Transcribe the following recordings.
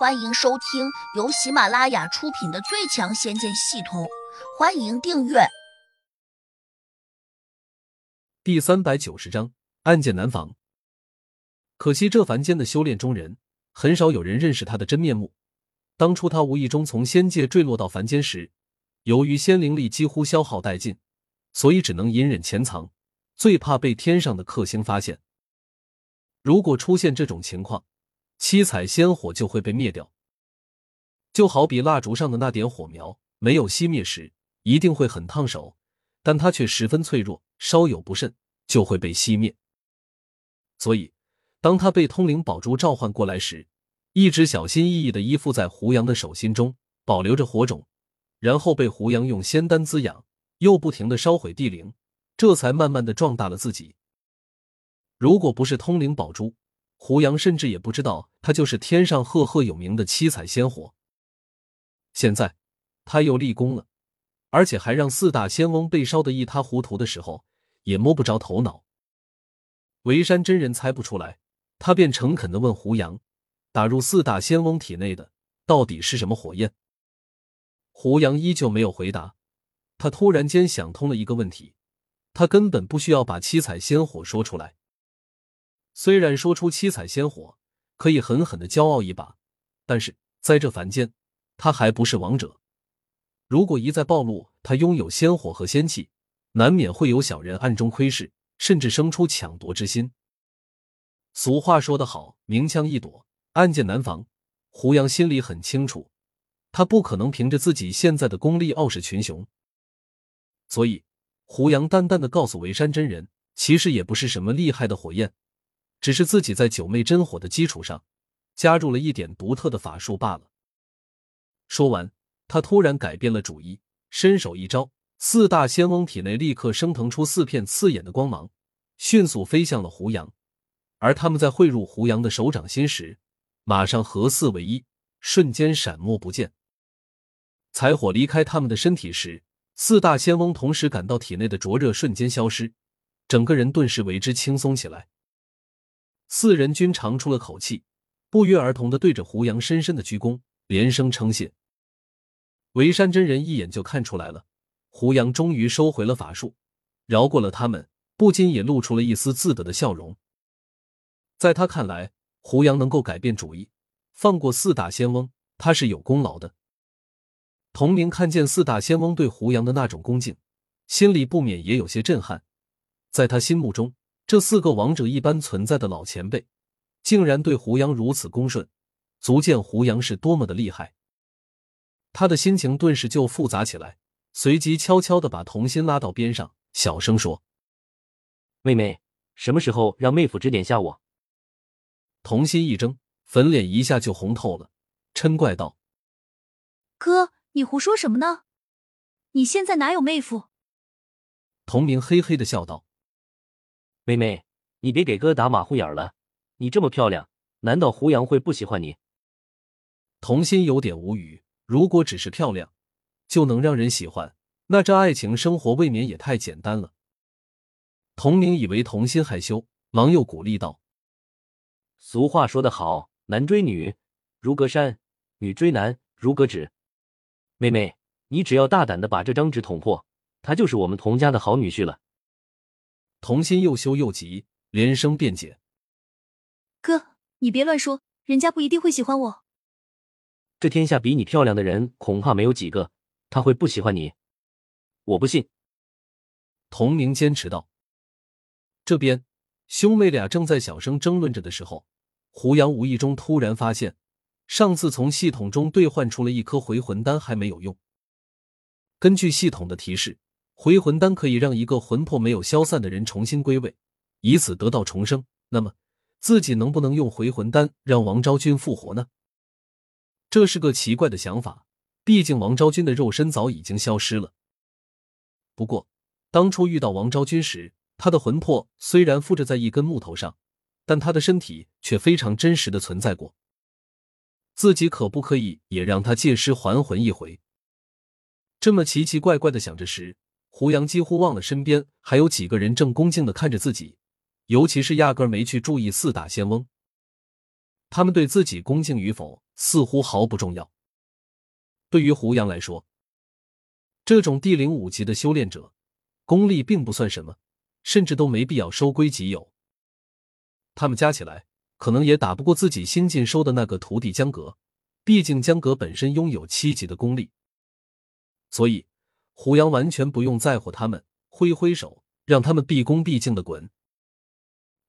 欢迎收听由喜马拉雅出品的《最强仙剑系统》，欢迎订阅。第三百九十章暗箭难防。可惜这凡间的修炼中人，很少有人认识他的真面目。当初他无意中从仙界坠落到凡间时，由于仙灵力几乎消耗殆尽，所以只能隐忍潜藏，最怕被天上的克星发现。如果出现这种情况，七彩仙火就会被灭掉，就好比蜡烛上的那点火苗，没有熄灭时一定会很烫手，但它却十分脆弱，稍有不慎就会被熄灭。所以，当他被通灵宝珠召唤过来时，一直小心翼翼的依附在胡杨的手心中，保留着火种，然后被胡杨用仙丹滋养，又不停的烧毁地灵，这才慢慢的壮大了自己。如果不是通灵宝珠，胡杨甚至也不知道，他就是天上赫赫有名的七彩仙火。现在他又立功了，而且还让四大仙翁被烧得一塌糊涂的时候，也摸不着头脑。维山真人猜不出来，他便诚恳的问胡杨：“打入四大仙翁体内的到底是什么火焰？”胡杨依旧没有回答。他突然间想通了一个问题：他根本不需要把七彩仙火说出来。虽然说出七彩仙火可以狠狠的骄傲一把，但是在这凡间，他还不是王者。如果一再暴露他拥有仙火和仙气，难免会有小人暗中窥视，甚至生出抢夺之心。俗话说得好，明枪易躲，暗箭难防。胡杨心里很清楚，他不可能凭着自己现在的功力傲视群雄。所以，胡杨淡淡的告诉维山真人，其实也不是什么厉害的火焰。只是自己在九妹真火的基础上，加入了一点独特的法术罢了。说完，他突然改变了主意，伸手一招，四大仙翁体内立刻升腾出四片刺眼的光芒，迅速飞向了胡杨。而他们在汇入胡杨的手掌心时，马上合四为一，瞬间闪没不见。彩火离开他们的身体时，四大仙翁同时感到体内的灼热瞬间消失，整个人顿时为之轻松起来。四人均长出了口气，不约而同的对着胡杨深深的鞠躬，连声称谢。维山真人一眼就看出来了，胡杨终于收回了法术，饶过了他们，不禁也露出了一丝自得的笑容。在他看来，胡杨能够改变主意，放过四大仙翁，他是有功劳的。童明看见四大仙翁对胡杨的那种恭敬，心里不免也有些震撼，在他心目中。这四个王者一般存在的老前辈，竟然对胡杨如此恭顺，足见胡杨是多么的厉害。他的心情顿时就复杂起来，随即悄悄的把童心拉到边上，小声说：“妹妹，什么时候让妹夫指点下我？”童心一怔，粉脸一下就红透了，嗔怪道：“哥，你胡说什么呢？你现在哪有妹夫？”童明嘿嘿的笑道。妹妹，你别给哥打马虎眼了。你这么漂亮，难道胡杨会不喜欢你？童心有点无语。如果只是漂亮就能让人喜欢，那这爱情生活未免也太简单了。童明以为童心害羞，忙又鼓励道：“俗话说得好，男追女如隔山，女追男如隔纸。妹妹，你只要大胆的把这张纸捅破，他就是我们童家的好女婿了。”童心又羞又急，连声辩解：“哥，你别乱说，人家不一定会喜欢我。这天下比你漂亮的人恐怕没有几个，他会不喜欢你？我不信。”童明坚持道。这边兄妹俩正在小声争论着的时候，胡杨无意中突然发现，上次从系统中兑换出了一颗回魂丹还没有用。根据系统的提示。回魂丹可以让一个魂魄没有消散的人重新归位，以此得到重生。那么，自己能不能用回魂丹让王昭君复活呢？这是个奇怪的想法，毕竟王昭君的肉身早已经消失了。不过，当初遇到王昭君时，她的魂魄虽然附着在一根木头上，但她的身体却非常真实的存在过。自己可不可以也让她借尸还魂一回？这么奇奇怪怪的想着时。胡杨几乎忘了身边还有几个人正恭敬的看着自己，尤其是压根没去注意四大仙翁。他们对自己恭敬与否，似乎毫不重要。对于胡杨来说，这种地灵五级的修炼者，功力并不算什么，甚至都没必要收归己有。他们加起来，可能也打不过自己新晋收的那个徒弟江格。毕竟江格本身拥有七级的功力，所以胡杨完全不用在乎他们，挥挥手让他们毕恭毕敬的滚。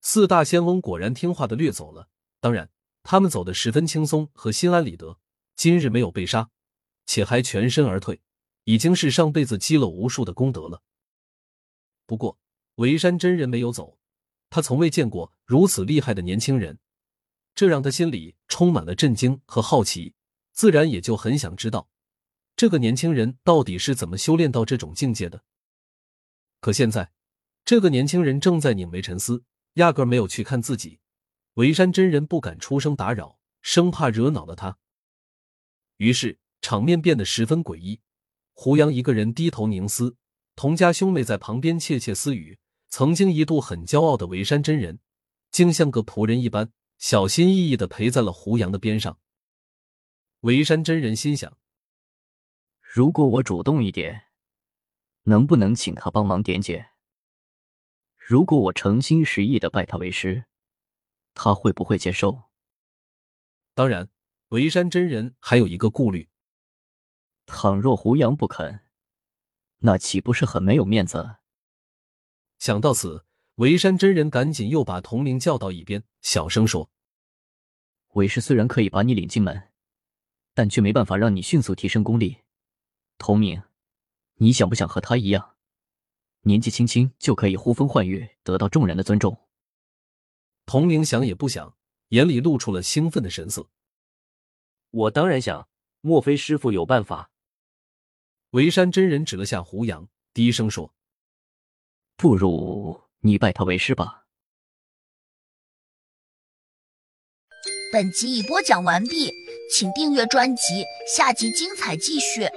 四大仙翁果然听话的掠走了，当然他们走的十分轻松和心安理得。今日没有被杀，且还全身而退，已经是上辈子积了无数的功德了。不过维山真人没有走，他从未见过如此厉害的年轻人。这让他心里充满了震惊和好奇，自然也就很想知道这个年轻人到底是怎么修炼到这种境界的。可现在，这个年轻人正在拧眉沉思，压根没有去看自己。维山真人不敢出声打扰，生怕惹恼了他。于是场面变得十分诡异。胡杨一个人低头凝思，童家兄妹在旁边窃窃私语。曾经一度很骄傲的维山真人，竟像个仆人一般。小心翼翼的陪在了胡杨的边上。维山真人心想：如果我主动一点，能不能请他帮忙点解？如果我诚心实意的拜他为师，他会不会接受？当然，维山真人还有一个顾虑：倘若胡杨不肯，那岂不是很没有面子？想到此。维山真人赶紧又把童明叫到一边，小声说：“为师虽然可以把你领进门，但却没办法让你迅速提升功力。童明，你想不想和他一样，年纪轻轻就可以呼风唤雨，得到众人的尊重？”童明想也不想，眼里露出了兴奋的神色：“我当然想，莫非师傅有办法？”维山真人指了下胡杨，低声说：“不如……”你拜他为师吧。本集已播讲完毕，请订阅专辑，下集精彩继续。